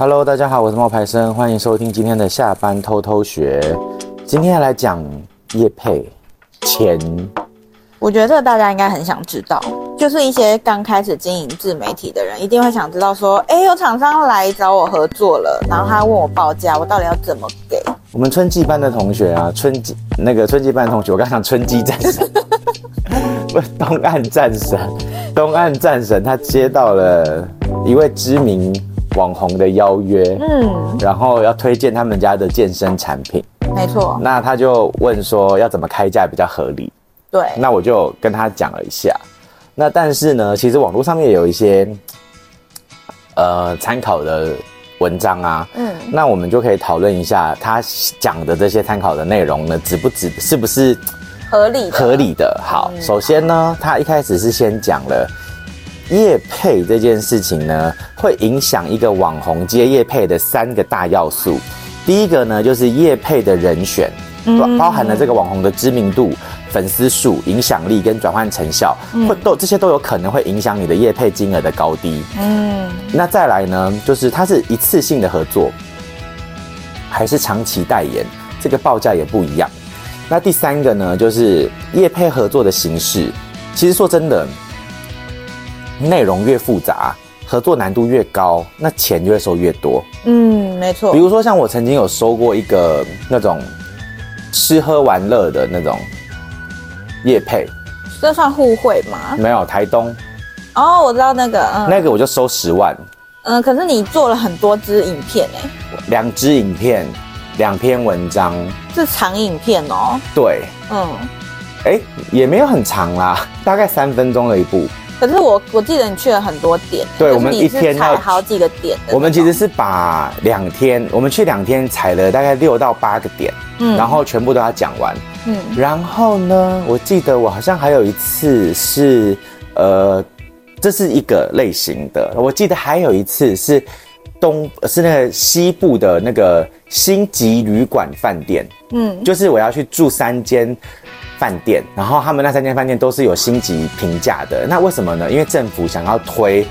Hello，大家好，我是冒牌生，欢迎收听今天的下班偷偷学。今天来讲叶配钱。我觉得这个大家应该很想知道，就是一些刚开始经营自媒体的人，一定会想知道说，哎，有厂商来找我合作了，然后他问我报价，我到底要怎么给？我们春季班的同学啊，春季那个春季班的同学，我刚讲春季战神，不是东岸战神，东岸战神，他接到了一位知名。网红的邀约，嗯，然后要推荐他们家的健身产品，没错。那他就问说要怎么开价比较合理？对。那我就跟他讲了一下。那但是呢，其实网络上面有一些呃参考的文章啊，嗯，那我们就可以讨论一下他讲的这些参考的内容呢，值不值？是不是合理？合理的。好，嗯，首先呢，他一开始是先讲了。业配这件事情呢，会影响一个网红接业配的三个大要素。第一个呢，就是业配的人选，包含了这个网红的知名度、粉丝数、影响力跟转换成效，会都这些都有可能会影响你的业配金额的高低。嗯，那再来呢，就是它是一次性的合作，还是长期代言，这个报价也不一样。那第三个呢，就是业配合作的形式，其实说真的。内容越复杂，合作难度越高，那钱就会收越多。嗯，没错。比如说，像我曾经有收过一个那种吃喝玩乐的那种业配，这算互惠吗？没有，台东。哦，我知道那个，嗯，那个我就收十万。嗯，可是你做了很多支影片哎，两支影片，两篇文章，是长影片哦。对，嗯，哎，也没有很长啦，大概三分钟的一部。可是我我记得你去了很多点，对，我们一天踩好几个点。我们其实是把两天，我们去两天踩了大概六到八个点，嗯，然后全部都要讲完，嗯，然后呢，我记得我好像还有一次是，呃，这是一个类型的，我记得还有一次是东是那个西部的那个星级旅馆饭店，嗯，就是我要去住三间。饭店，然后他们那三间饭店都是有星级评价的。那为什么呢？因为政府想要推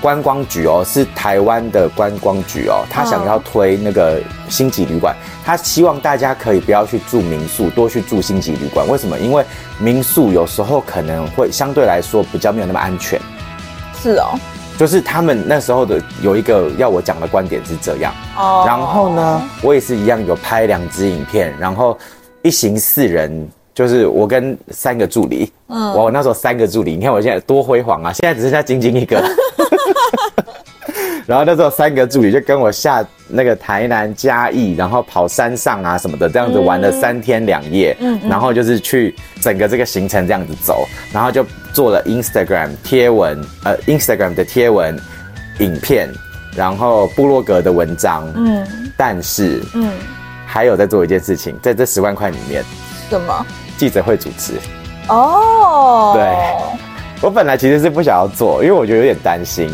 观光局哦，是台湾的观光局哦，他想要推那个星级旅馆，他希望大家可以不要去住民宿，多去住星级旅馆。为什么？因为民宿有时候可能会相对来说比较没有那么安全。是哦，就是他们那时候的有一个要我讲的观点是这样。哦，然后呢，我也是一样有拍两支影片，然后一行四人。就是我跟三个助理，嗯，我那时候三个助理，你看我现在多辉煌啊！现在只剩下晶晶一个，然后那时候三个助理就跟我下那个台南嘉义，然后跑山上啊什么的，这样子玩了三天两夜，嗯，然后就是去整个这个行程这样子走，然后就做了 Instagram 贴文，呃，Instagram 的贴文、影片，然后部落格的文章，嗯，但是，嗯，还有在做一件事情，在这十万块里面，什么？记者会主持。哦，对，我本来其实是不想要做，因为我觉得有点担心，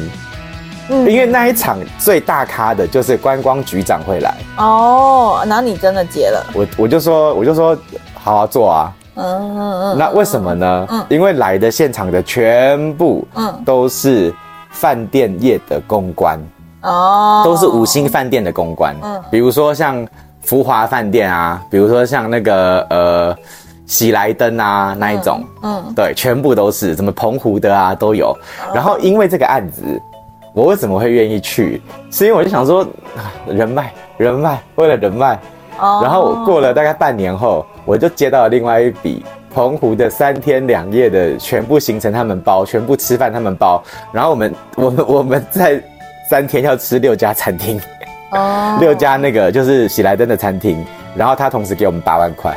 嗯，因为那一场最大咖的就是观光局长会来。哦，然后你真的接了，我我就说我就说好好做啊，嗯嗯嗯，那为什么呢？嗯，因为来的现场的全部嗯。都是饭店业的公关。哦，都是五星饭店的公关，嗯，比如说像福华饭店啊，比如说像那个呃。喜来登啊，那一种，嗯，嗯对，全部都是什么澎湖的啊，都有。然后因为这个案子，我为什么会愿意去？是因为我就想说，人脉，人脉，为了人脉。哦。然后过了大概半年后，我就接到了另外一笔澎湖的三天两夜的全部行程他们包，全部吃饭他们包。然后我们，我们，我们在三天要吃六家餐厅，哦，六家那个就是喜来登的餐厅。然后他同时给我们八万块。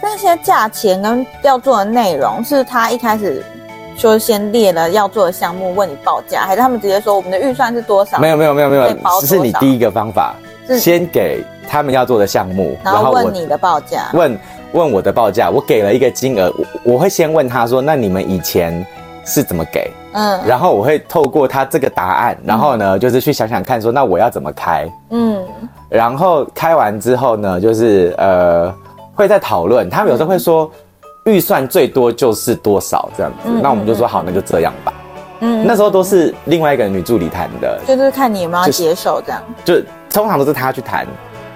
那些价钱跟要做的内容，是他一开始就先列了要做的项目，问你报价，还是他们直接说我们的预算是多少？没有没有没有没有，只是你第一个方法，是先给他们要做的项目，然后问你的报价，问问我的报价，我给了一个金额，我我会先问他说，那你们以前是怎么给？嗯，然后我会透过他这个答案，然后呢，嗯、就是去想想看说，那我要怎么开？嗯，然后开完之后呢，就是呃。会在讨论，他们有时候会说，预算最多就是多少这样子，嗯、那我们就说好，那就这样吧。嗯，那时候都是另外一个女助理谈的，就是看你有没有要接受这样。就，就通常都是他去谈，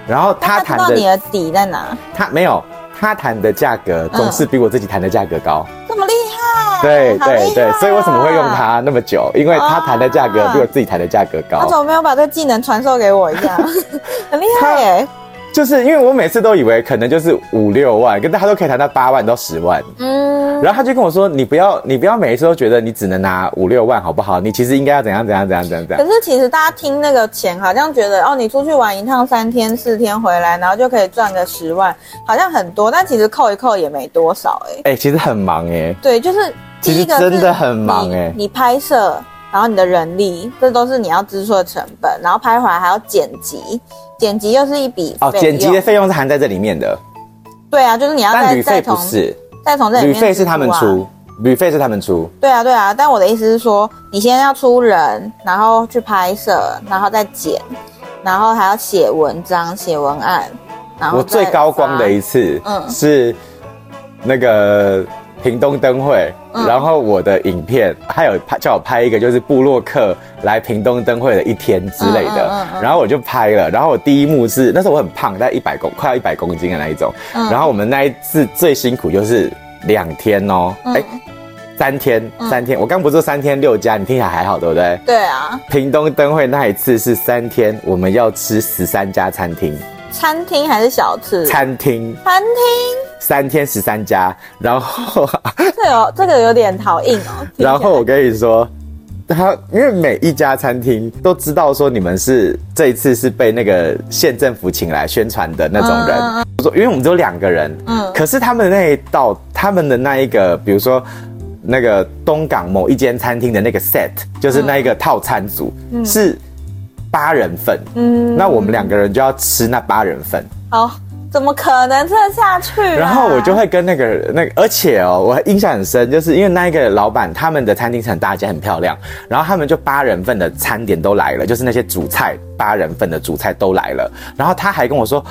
然后他谈的。知道你的底在哪？他没有，他谈的价格总是比我自己谈的价格高。嗯、这么厉害？对对对，所以为什么会用他那么久？因为他谈的价格比我自己谈的价格高。他怎么没有把这个技能传授给我一下？很厉害耶！就是因为我每次都以为可能就是五六万，跟大家都可以谈到八万到十万。嗯，然后他就跟我说：“你不要，你不要每一次都觉得你只能拿五六万，好不好？你其实应该要怎样怎样怎样怎样怎样。”可是其实大家听那个钱，好像觉得哦，你出去玩一趟三天四天回来，然后就可以赚个十万，好像很多，但其实扣一扣也没多少哎、欸。哎、欸，其实很忙哎、欸。对，就是第一个真的很忙哎、欸。你拍摄，然后你的人力，这都是你要支出的成本，然后拍回来还要剪辑。剪辑又是一笔哦，剪辑的费用是含在这里面的。对啊，就是你要再再从再从这里面，旅费是他们出，旅费是他们出。对啊，对啊，但我的意思是说，你先要出人，然后去拍摄，然后再剪，然后还要写文章、写文案。然后我最高光的一次，嗯，是那个。屏东灯会，然后我的影片还有拍叫我拍一个，就是布洛克来屏东灯会的一天之类的，然后我就拍了。然后我第一幕是那时候我很胖，大概一百公快要一百公斤的那一种。然后我们那一次最辛苦就是两天哦，哎，三天三天。我刚不是说三天六家，你听起来还好对不对？对啊。屏东灯会那一次是三天，我们要吃十三家餐厅。餐厅还是小吃？餐厅。餐厅。三天十三家，然后 这有这个有点好硬哦。然后我跟你说，他因为每一家餐厅都知道说你们是这一次是被那个县政府请来宣传的那种人。我说，因为我们只有两个人，嗯，可是他们那一道，他们的那一个，比如说那个东港某一间餐厅的那个 set，就是那一个套餐组是八人份，嗯，那我们两个人就要吃那八人份。好。怎么可能吃得下去？然后我就会跟那个那个，而且哦，我印象很深，就是因为那一个老板他们的餐厅是很大间、很漂亮，然后他们就八人份的餐点都来了，就是那些主菜八人份的主菜都来了。然后他还跟我说：“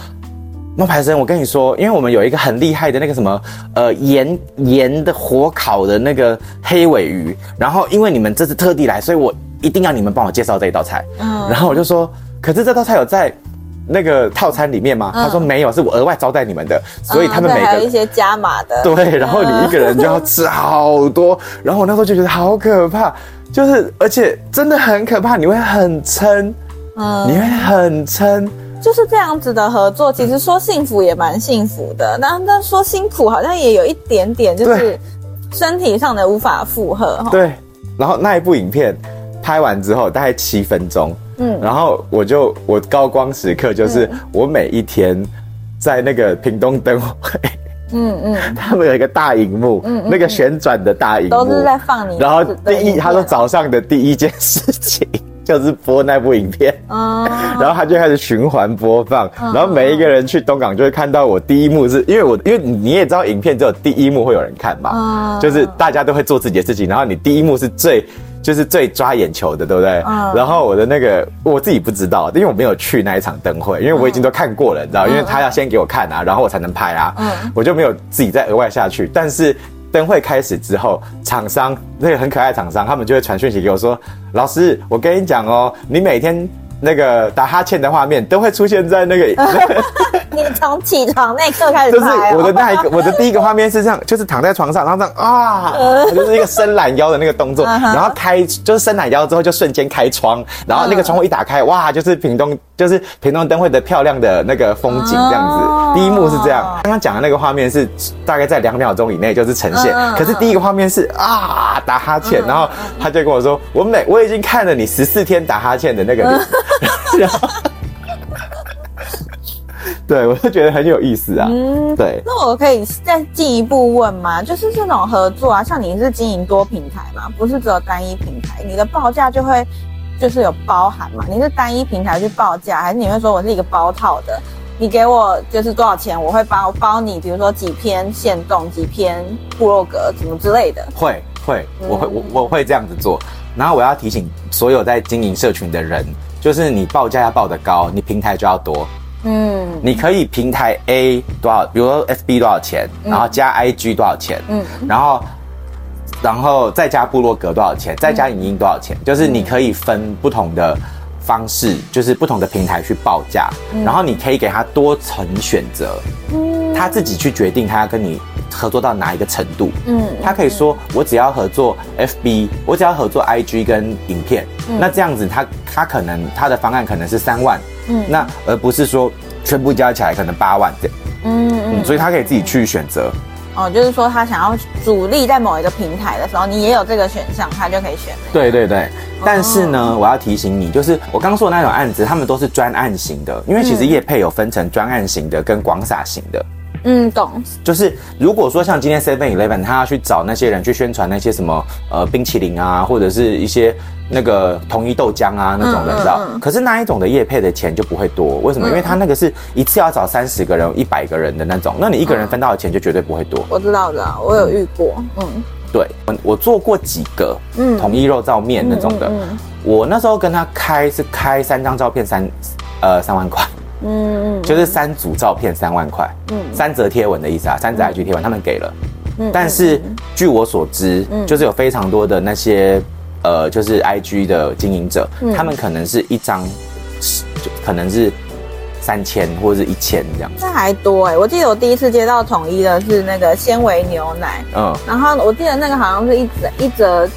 冒牌生，我跟你说，因为我们有一个很厉害的那个什么呃盐盐的火烤的那个黑尾鱼，然后因为你们这次特地来，所以我一定要你们帮我介绍这一道菜。”嗯，然后我就说：“可是这道菜有在。”那个套餐里面吗？他说没有，是我额外招待你们的，所以他们每个还有一些加码的。对，然后你一个人就要吃好多，然后我那时候就觉得好可怕，就是而且真的很可怕，你会很撑，嗯，你会很撑，就是这样子的合作，其实说幸福也蛮幸福的，那那说辛苦好像也有一点点，就是身体上的无法负荷。对，然后那一部影片拍完之后大概七分钟。嗯，然后我就我高光时刻就是我每一天在那个屏东灯会，嗯嗯，他们有一个大荧幕，嗯，那个旋转的大荧幕都是在放你。然后第一，他说早上的第一件事情就是播那部影片，嗯，然后他就开始循环播放，然后每一个人去东港就会看到我第一幕是，因为我因为你也知道影片只有第一幕会有人看嘛，就是大家都会做自己的事情，然后你第一幕是最。就是最抓眼球的，对不对？嗯。然后我的那个我自己不知道，因为我没有去那一场灯会，因为我已经都看过了，你知道，因为他要先给我看啊，然后我才能拍啊。嗯。我就没有自己再额外下去。但是灯会开始之后，厂商那个很可爱的厂商，他们就会传讯息给我说：“老师，我跟你讲哦，你每天。”那个打哈欠的画面都会出现在那个，你从起床那一刻开始拍，就是我的那一个，我的第一个画面是这样，就是躺在床上，然后这样啊，就是一个伸懒腰的那个动作，然后开就是伸懒腰之后就瞬间开窗，然后那个窗户一打开，哇，就是屏东，就是屏东灯会的漂亮的那个风景这样子。第一幕是这样，刚刚讲的那个画面是大概在两秒钟以内就是呈现，可是第一个画面是啊打哈欠，然后他就跟我说，我每我已经看了你十四天打哈欠的那个。然后，对，我就觉得很有意思啊。嗯，对。那我可以再进一步问吗？就是这种合作啊，像你是经营多平台嘛，不是只有单一平台，你的报价就会就是有包含嘛？你是单一平台去报价，还是你会说我是一个包套的？你给我就是多少钱，我会包包你，比如说几篇限动，几篇部落格，什么之类的。会会，我会我我会这样子做。然后我要提醒所有在经营社群的人。就是你报价要报得高，你平台就要多。嗯，你可以平台 A 多少，比如说 FB 多少钱，然后加 IG 多少钱，嗯，然后然后再加部落格多少钱，再加影音多少钱，就是你可以分不同的方式，就是不同的平台去报价，然后你可以给他多层选择，他自己去决定他要跟你合作到哪一个程度。嗯，他可以说我只要合作 FB，我只要合作 IG 跟影片，那这样子他他可能他的方案可能是三万，嗯，那而不是说全部加起来可能八万这样。嗯。嗯，所以他可以自己去选择。哦，就是说他想要主力在某一个平台的时候，你也有这个选项，他就可以选。对对对，但是呢，哦、我要提醒你，就是我刚说的那种案子，他们都是专案型的，因为其实业配有分成专案型的跟广撒型的。嗯，懂。就是如果说像今天 Seven Eleven，他要去找那些人去宣传那些什么呃冰淇淋啊，或者是一些那个统一豆浆啊那种的，你知道？可是那一种的业配的钱就不会多，为什么？因为他那个是一次要找三十个人、一百个人的那种，那你一个人分到的钱就绝对不会多。我知道的，我有遇过。嗯，对，我做过几个嗯统一肉燥面那种的，我那时候跟他开是开三张照片三呃三万块。嗯嗯，就是三组照片三万块，嗯，三则贴文的意思啊，三则 IG 贴文他们给了，嗯，但是据我所知，嗯，就是有非常多的那些呃，就是 IG 的经营者，他们可能是一张，就可能是三千或者是一千这样，这还多哎，我记得我第一次接到统一的是那个纤维牛奶，嗯，然后我记得那个好像是一折一则。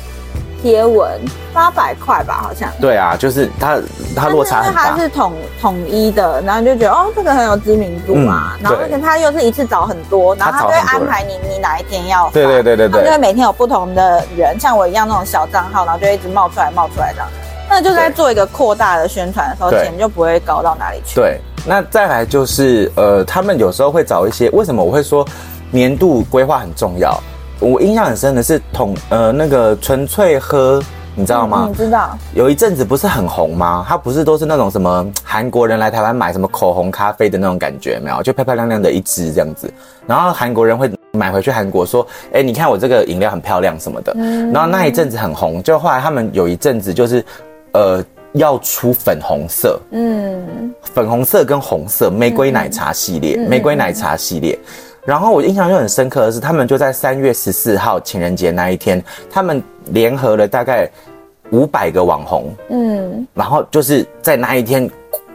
贴文八百块吧，好像。对啊，就是它它落差很大。它是统统一的，然后就觉得哦，这个很有知名度嘛。嗯、然后而且它又是一次找很多，然后它就会安排你你哪一天要发。对对对对对。就会每天有不同的人，像我一样那种小账号，然后就一直冒出来冒出来这样。那就在做一个扩大的宣传的时候，钱就不会高到哪里去。对，那再来就是呃，他们有时候会找一些，为什么我会说年度规划很重要？我印象很深的是统呃那个纯粹喝，你知道吗？你知道。有一阵子不是很红吗？它不是都是那种什么韩国人来台湾买什么口红、咖啡的那种感觉没有？就漂漂亮亮的一支这样子，然后韩国人会买回去韩国说，哎，你看我这个饮料很漂亮什么的。嗯。然后那一阵子很红，就后来他们有一阵子就是，呃，要出粉红色，嗯，粉红色跟红色玫瑰奶茶系列，玫瑰奶茶系列。然后我印象就很深刻的是，他们就在三月十四号情人节那一天，他们联合了大概五百个网红，嗯，然后就是在那一天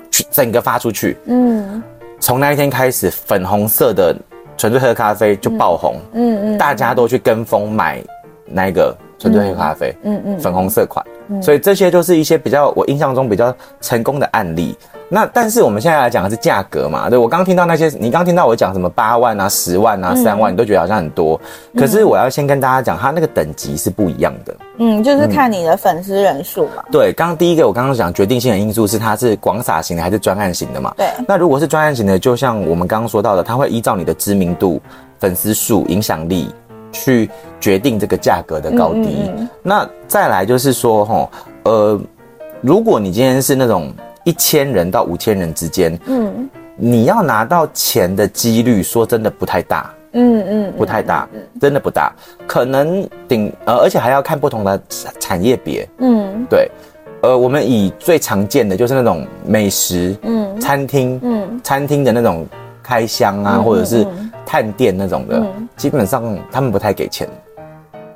去整个发出去，嗯，从那一天开始，粉红色的纯粹喝咖啡就爆红，嗯嗯，大家都去跟风买那个纯粹黑咖啡，嗯嗯，粉红色款，所以这些就是一些比较我印象中比较成功的案例。那但是我们现在来讲的是价格嘛？对，我刚听到那些，你刚听到我讲什么八万啊、十万啊、三万，你都觉得好像很多。可是我要先跟大家讲，它那个等级是不一样的。嗯，就是看你的粉丝人数嘛。对，刚刚第一个我刚刚讲决定性的因素是它是广撒型的还是专案型的嘛？对。那如果是专案型的，就像我们刚刚说到的，它会依照你的知名度、粉丝数、影响力去决定这个价格的高低。嗯嗯。那再来就是说，吼，呃，如果你今天是那种。一千人到五千人之间，嗯，你要拿到钱的几率，说真的不太大，嗯嗯，不太大，真的不大，可能顶呃，而且还要看不同的产业别，嗯，对，呃，我们以最常见的就是那种美食，嗯，餐厅，嗯，餐厅的那种开箱啊，或者是探店那种的，基本上他们不太给钱。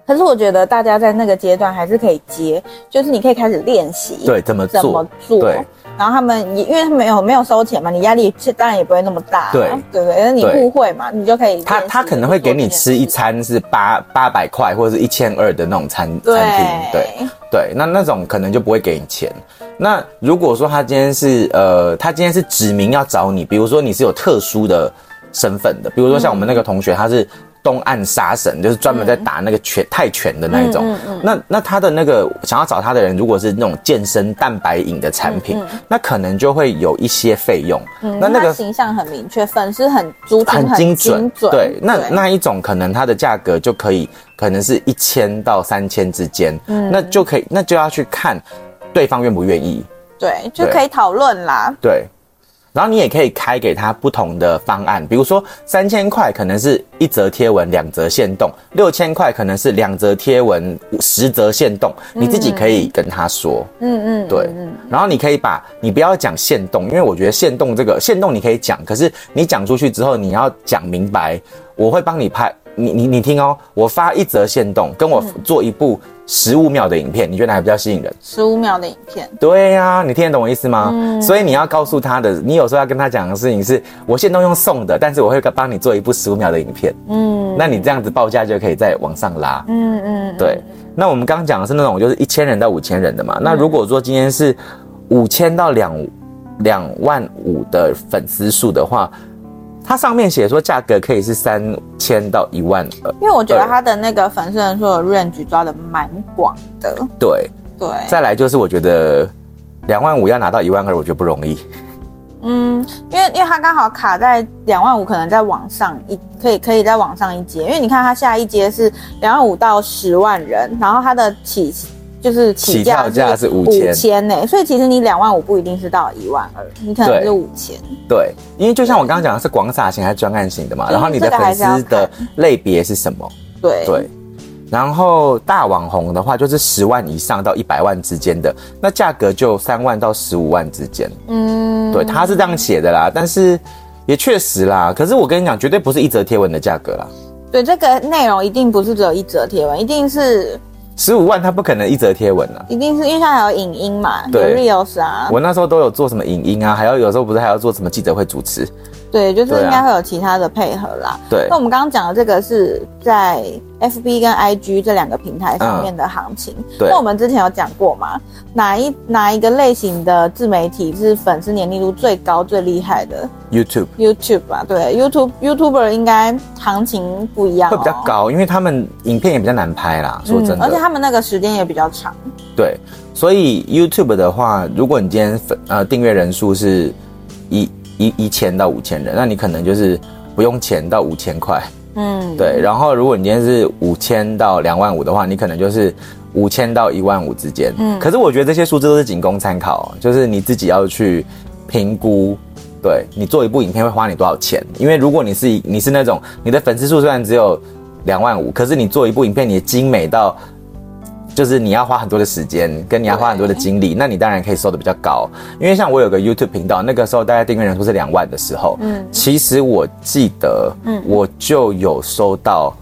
可是我觉得大家在那个阶段还是可以接，就是你可以开始练习，对，怎么做，怎么做，对。然后他们也，因为他没有没有收钱嘛，你压力当然也不会那么大，对对对，因为你互惠嘛，你就可以。他他可能会给你吃一餐是八八百块或者是一千二的那种餐餐厅，对对，那那种可能就不会给你钱。那如果说他今天是呃，他今天是指名要找你，比如说你是有特殊的身份的，比如说像我们那个同学，他是。东岸杀神就是专门在打那个拳泰拳的那一种，那那他的那个想要找他的人，如果是那种健身蛋白饮的产品，那可能就会有一些费用。那那个形象很明确，粉丝很足，很精准。对，那那一种可能它的价格就可以，可能是一千到三千之间。嗯，那就可以，那就要去看对方愿不愿意。对，就可以讨论啦。对。然后你也可以开给他不同的方案，比如说三千块可能是一则贴文两则限动，六千块可能是两则贴文十则限动，你自己可以跟他说，嗯嗯，对，然后你可以把你不要讲限动，因为我觉得限动这个限动你可以讲，可是你讲出去之后你要讲明白，我会帮你拍，你你你听哦，我发一则线动，跟我做一部十五秒的影片，你觉得哪个比较吸引人？十五秒的影片。对呀、啊，你听得懂我意思吗？嗯。所以你要告诉他的，你有时候要跟他讲的事情是，我限动用送的，但是我会帮你做一部十五秒的影片。嗯。那你这样子报价就可以再往上拉。嗯嗯。对。那我们刚刚讲的是那种就是一千人到五千人的嘛。那如果说今天是五千到两两万五的粉丝数的话。它上面写说价格可以是三千到一万二，因为我觉得它的那个粉丝人数的 range 抓的蛮广的。对对，再来就是我觉得两万五要拿到一万二，我觉得不容易。嗯，因为因为它刚好卡在两万五，可能在往上一可以可以再往上一阶，因为你看它下一阶是两万五到十万人，然后它的起。就是起跳价是五千呢，所以其实你两万五不一定是到一万二，你可能是五千。对，因为就像我刚刚讲的是广撒型还是专案型的嘛，然后你的粉丝的类别是什么？对对，然后大网红的话就是十万以上到一百万之间的，那价格就三万到十五万之间。嗯，对，他是这样写的啦，但是也确实啦，可是我跟你讲，绝对不是一则贴文的价格啦。对，这个内容一定不是只有一则贴文，一定是。十五万，他不可能一则贴文啊，一定是因为他还有影音嘛，对有 reels 啊。我那时候都有做什么影音啊，还要有时候不是还要做什么记者会主持。对，就是应该会有其他的配合啦。对，那我们刚刚讲的这个是在 FB 跟 IG 这两个平台上面的行情。嗯、对，那我们之前有讲过嘛？哪一哪一个类型的自媒体是粉丝黏腻度最高、最厉害的？YouTube。YouTube 吧，对，YouTube YouTuber 应该行情不一样、喔，会比较高，因为他们影片也比较难拍啦。说真的，嗯、而且他们那个时间也比较长。对，所以 YouTube 的话，如果你今天粉呃订阅人数是一。一一千到五千人，那你可能就是不用钱到五千块，嗯，对。然后如果你今天是五千到两万五的话，你可能就是五千到一万五之间。嗯，可是我觉得这些数字都是仅供参考，就是你自己要去评估。对，你做一部影片会花你多少钱？因为如果你是你是那种你的粉丝数虽然只有两万五，可是你做一部影片，你精美到。就是你要花很多的时间，跟你要花很多的精力，那你当然可以收的比较高。因为像我有个 YouTube 频道，那个时候大概订阅人数是两万的时候，嗯，其实我记得，嗯，我就有收到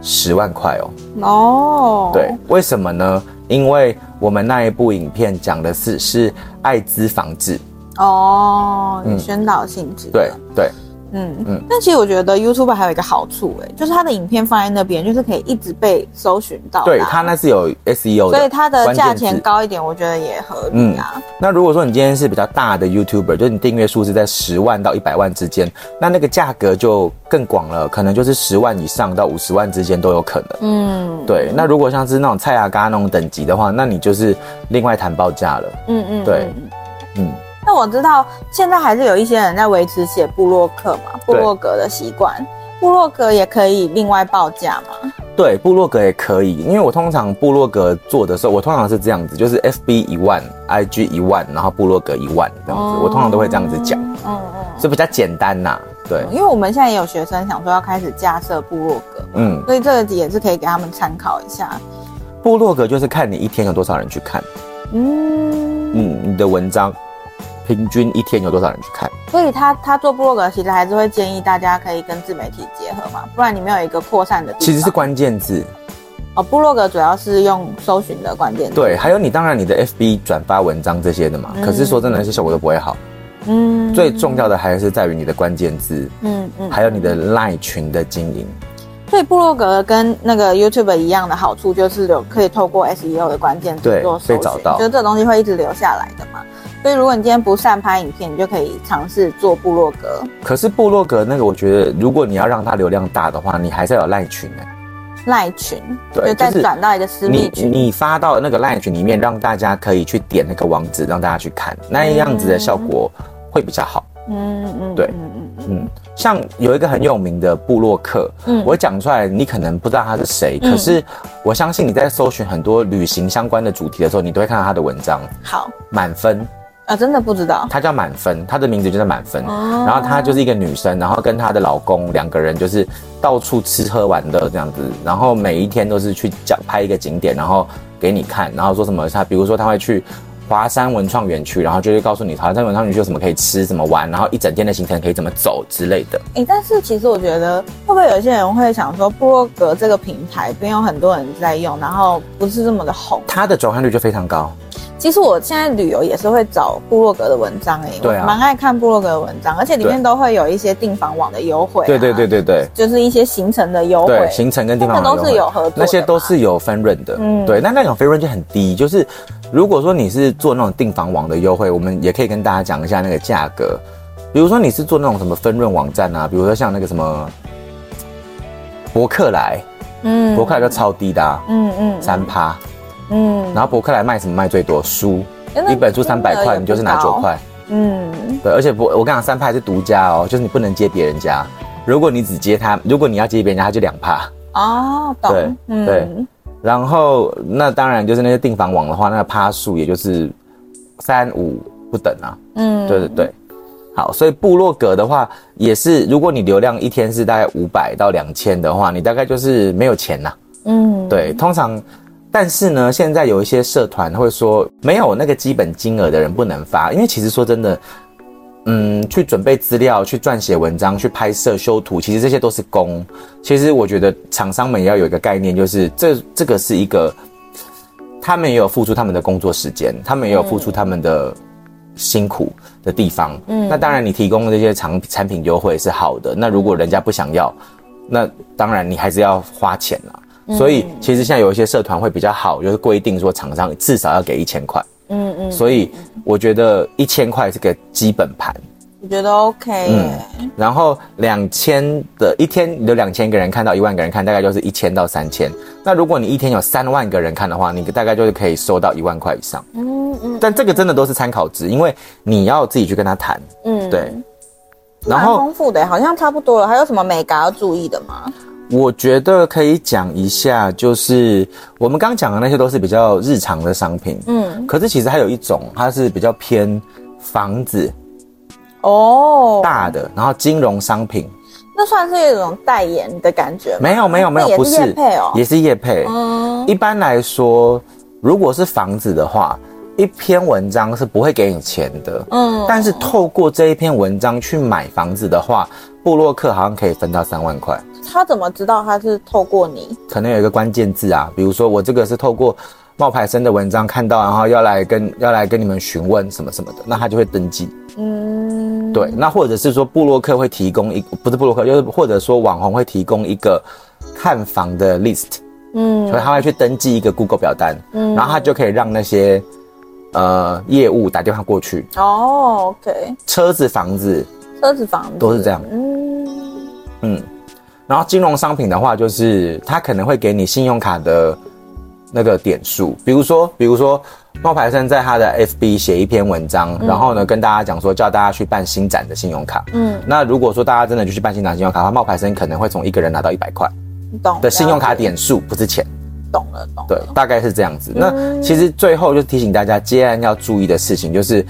十万块哦。哦，对，为什么呢？因为我们那一部影片讲的是是艾滋防治。哦，有宣导性质。对对。嗯嗯，但其实我觉得 YouTube 还有一个好处，哎，就是它的影片放在那边，就是可以一直被搜寻到。对，它那是有 SEO 的，所以它的价钱高一点，我觉得也合理啊。嗯，那如果说你今天是比较大的 YouTuber，就是你订阅数是在十万到一百万之间，那那个价格就更广了，可能就是十万以上到五十万之间都有可能。嗯，对。那如果像是那种蔡阿嘎那种等级的话，那你就是另外谈报价了。嗯嗯，对，嗯。那我知道现在还是有一些人在维持写部落客嘛，部落格的习惯，对部落格也可以另外报价吗？对，部落格也可以，因为我通常部落格做的时候，我通常是这样子，就是 FB 一万，IG 一万，然后部落格一万这样子，嗯、我通常都会这样子讲，嗯嗯，所以比较简单呐、啊，对、嗯，因为我们现在也有学生想说要开始架设部落格，嗯，所以这个也是可以给他们参考一下。部落格就是看你一天有多少人去看，嗯嗯，你的文章。平均一天有多少人去看？所以他他做部落格，其实还是会建议大家可以跟自媒体结合嘛，不然你没有一个扩散的。其实是关键字。哦，部落格主要是用搜寻的关键字。对，还有你当然你的 FB 转发文章这些的嘛，嗯、可是说真的，那些效果都不会好。嗯。最重要的还是在于你的关键字，嗯嗯，还有你的 LINE 群的经营。所以部落格跟那个 YouTube 一样的好处，就是有可以透过 SEO 的关键字做搜寻，找到，就是这东西会一直留下来的嘛。所以，如果你今天不善拍影片，你就可以尝试做部落格。可是部落格那个，我觉得如果你要让它流量大的话，你还是要有赖群的。赖群，对，再转到一个私密群。你你发到那个赖群里面，让大家可以去点那个网址，让大家去看，那样子的效果会比较好。嗯嗯，对，嗯嗯嗯，像有一个很有名的部落客，嗯，我讲出来你可能不知道他是谁，可是我相信你在搜寻很多旅行相关的主题的时候，你都会看到他的文章。好，满分。啊，真的不知道，她叫满分，她的名字就叫满分。哦、然后她就是一个女生，然后跟她的老公两个人就是到处吃喝玩乐这样子，然后每一天都是去讲拍一个景点，然后给你看，然后说什么她，比如说她会去华山文创园区，然后就会告诉你华山文创园区有什么可以吃、怎么玩，然后一整天的行程可以怎么走之类的。哎、欸，但是其实我觉得，会不会有一些人会想说，部落格这个平台不用很多人在用，然后不是这么的红，它的转换率就非常高。其实我现在旅游也是会找部落格的文章哎、欸，对啊，蛮爱看部落格的文章，而且里面都会有一些订房网的优惠、啊，对对对对对，就是一些行程的优惠，对，行程跟订房网都是有合作，那些都是有分润的，嗯，对，那那种分润就很低，就是如果说你是做那种订房网的优惠，我们也可以跟大家讲一下那个价格，比如说你是做那种什么分润网站啊，比如说像那个什么博客来，嗯，博客来就超低的、啊，嗯嗯，三趴。嗯，然后博客来卖什么卖最多？书，一本书三百块，你就是拿九块。嗯，对，而且不，我跟你讲，三趴是独家哦，就是你不能接别人家。如果你只接他，如果你要接别人家，他就两趴。哦，懂。对，嗯、对。然后那当然就是那些订房网的话，那个趴数也就是三五不等啊。嗯，对对对。好，所以部落格的话也是，如果你流量一天是大概五百到两千的话，你大概就是没有钱呐、啊。嗯，对，通常。但是呢，现在有一些社团会说，没有那个基本金额的人不能发，因为其实说真的，嗯，去准备资料、去撰写文章、去拍摄、修图，其实这些都是工。其实我觉得厂商们也要有一个概念，就是这这个是一个，他们也有付出他们的工作时间，他们也有付出他们的辛苦的地方。嗯，那当然你提供的这些产产品优惠是好的，那如果人家不想要，那当然你还是要花钱了。所以其实现在有一些社团会比较好，就是规定说厂商至少要给一千块。嗯嗯。所以我觉得一千块是个基本盘。我觉得 OK。嗯。然后两千的一天，你有两千个人看到一万个人看，大概就是一千到三千。那如果你一天有三万个人看的话，你大概就是可以收到一万块以上。嗯嗯。但这个真的都是参考值，因为你要自己去跟他谈。嗯。对。然后丰富的，好像差不多了。还有什么美感要注意的吗？我觉得可以讲一下，就是我们刚讲的那些都是比较日常的商品，嗯，可是其实还有一种，它是比较偏房子，哦，大的，然后金融商品，那算是一种代言的感觉吗？没有没有没有，不是业配哦，也是业配。嗯，一般来说，如果是房子的话，一篇文章是不会给你钱的，嗯，但是透过这一篇文章去买房子的话，布洛克好像可以分到三万块。他怎么知道他是透过你？可能有一个关键字啊，比如说我这个是透过冒牌生的文章看到，然后要来跟要来跟你们询问什么什么的，那他就会登记。嗯，对，那或者是说布洛克会提供一不是布洛克，就是或者说网红会提供一个看房的 list，嗯，所以他会去登记一个 Google 表单，嗯，然后他就可以让那些呃业务打电话过去。哦，OK，车子、房子、车子、房子都是这样。嗯嗯。然后金融商品的话，就是它可能会给你信用卡的那个点数，比如说，比如说冒牌生在他的 FB 写一篇文章，嗯、然后呢跟大家讲说叫大家去办新展的信用卡。嗯，那如果说大家真的就去办新展信用卡的话，冒牌生可能会从一个人拿到一百块，懂的信用卡点数，不是钱。懂了，懂了。对，大概是这样子。嗯、那其实最后就提醒大家接案要注意的事情就是。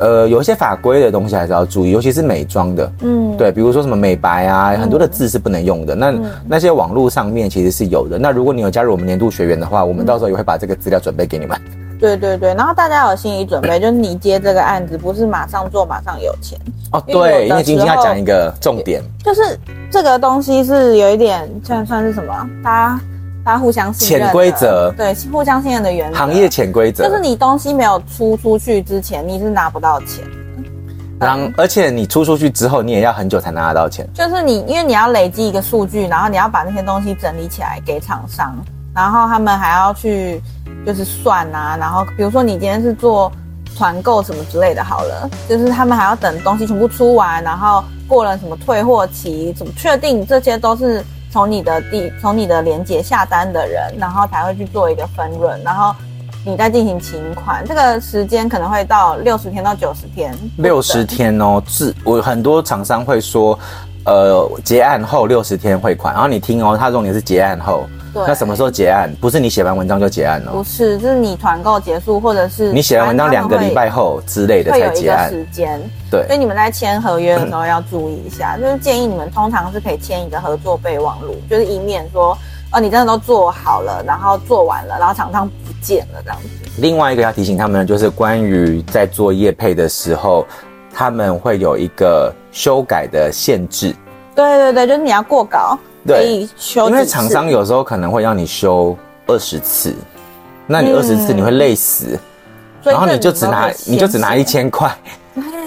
呃，有一些法规的东西还是要注意，尤其是美妆的，嗯，对，比如说什么美白啊，嗯、很多的字是不能用的。那、嗯、那些网络上面其实是有的。那如果你有加入我们年度学员的话，我们到时候也会把这个资料准备给你们。对对对，然后大家有心理准备，就是你接这个案子不是马上做马上有钱哦。对，因为今天要讲一个重点，就是这个东西是有一点算算是什么，大家。大家互相信任，潜规则，对，互相信任的原则。行业潜规则就是你东西没有出出去之前，你是拿不到钱。然后，而且你出出去之后，你也要很久才拿得到钱。就是你，因为你要累积一个数据，然后你要把那些东西整理起来给厂商，然后他们还要去就是算啊，然后比如说你今天是做团购什么之类的，好了，就是他们还要等东西全部出完，然后过了什么退货期，怎么确定这些都是。从你的地，从你的连接下单的人，然后才会去做一个分润，然后你再进行请款，这个时间可能会到六十天到九十天。六十天哦，是我很多厂商会说，呃，结案后六十天汇款，然后你听哦，他重点是结案后。对那什么时候结案？不是你写完文章就结案了。不是，就是你团购结束，或者是你写完文章两个礼拜后之类的才结案。时间。对。所以你们在签合约的时候要注意一下，就是建议你们通常是可以签一个合作备忘录，就是以免说哦，你真的都做好了，然后做完了，然后厂商不见了这样子。另外一个要提醒他们的就是关于在做业配的时候，他们会有一个修改的限制。对对对，就是你要过稿可以修，因为厂商有时候可能会让你修二十次，那你二十次你会累死，嗯、然后你就只拿你就只拿一千块。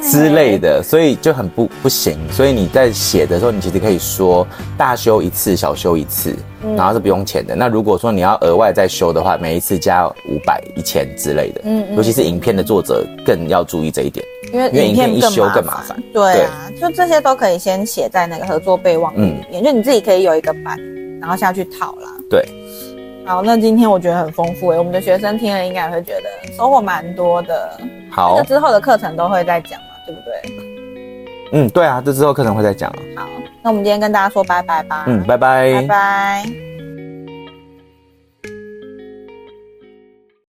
之类的，所以就很不不行。所以你在写的时候，你其实可以说大修一次，小修一次，然后是不用钱的。嗯、那如果说你要额外再修的话，每一次加五百、一千之类的。嗯，嗯，尤其是影片的作者更要注意这一点，因为影片一修更麻烦。对啊，就这些都可以先写在那个合作备忘录里面，嗯、就你自己可以有一个版，然后下去套啦。对。好，那今天我觉得很丰富诶，我们的学生听了应该会觉得收获蛮多的。好，这之后的课程都会再讲嘛，对不对？嗯，对啊，这之后课程会再讲。好，那我们今天跟大家说拜拜吧。嗯，拜拜，拜拜。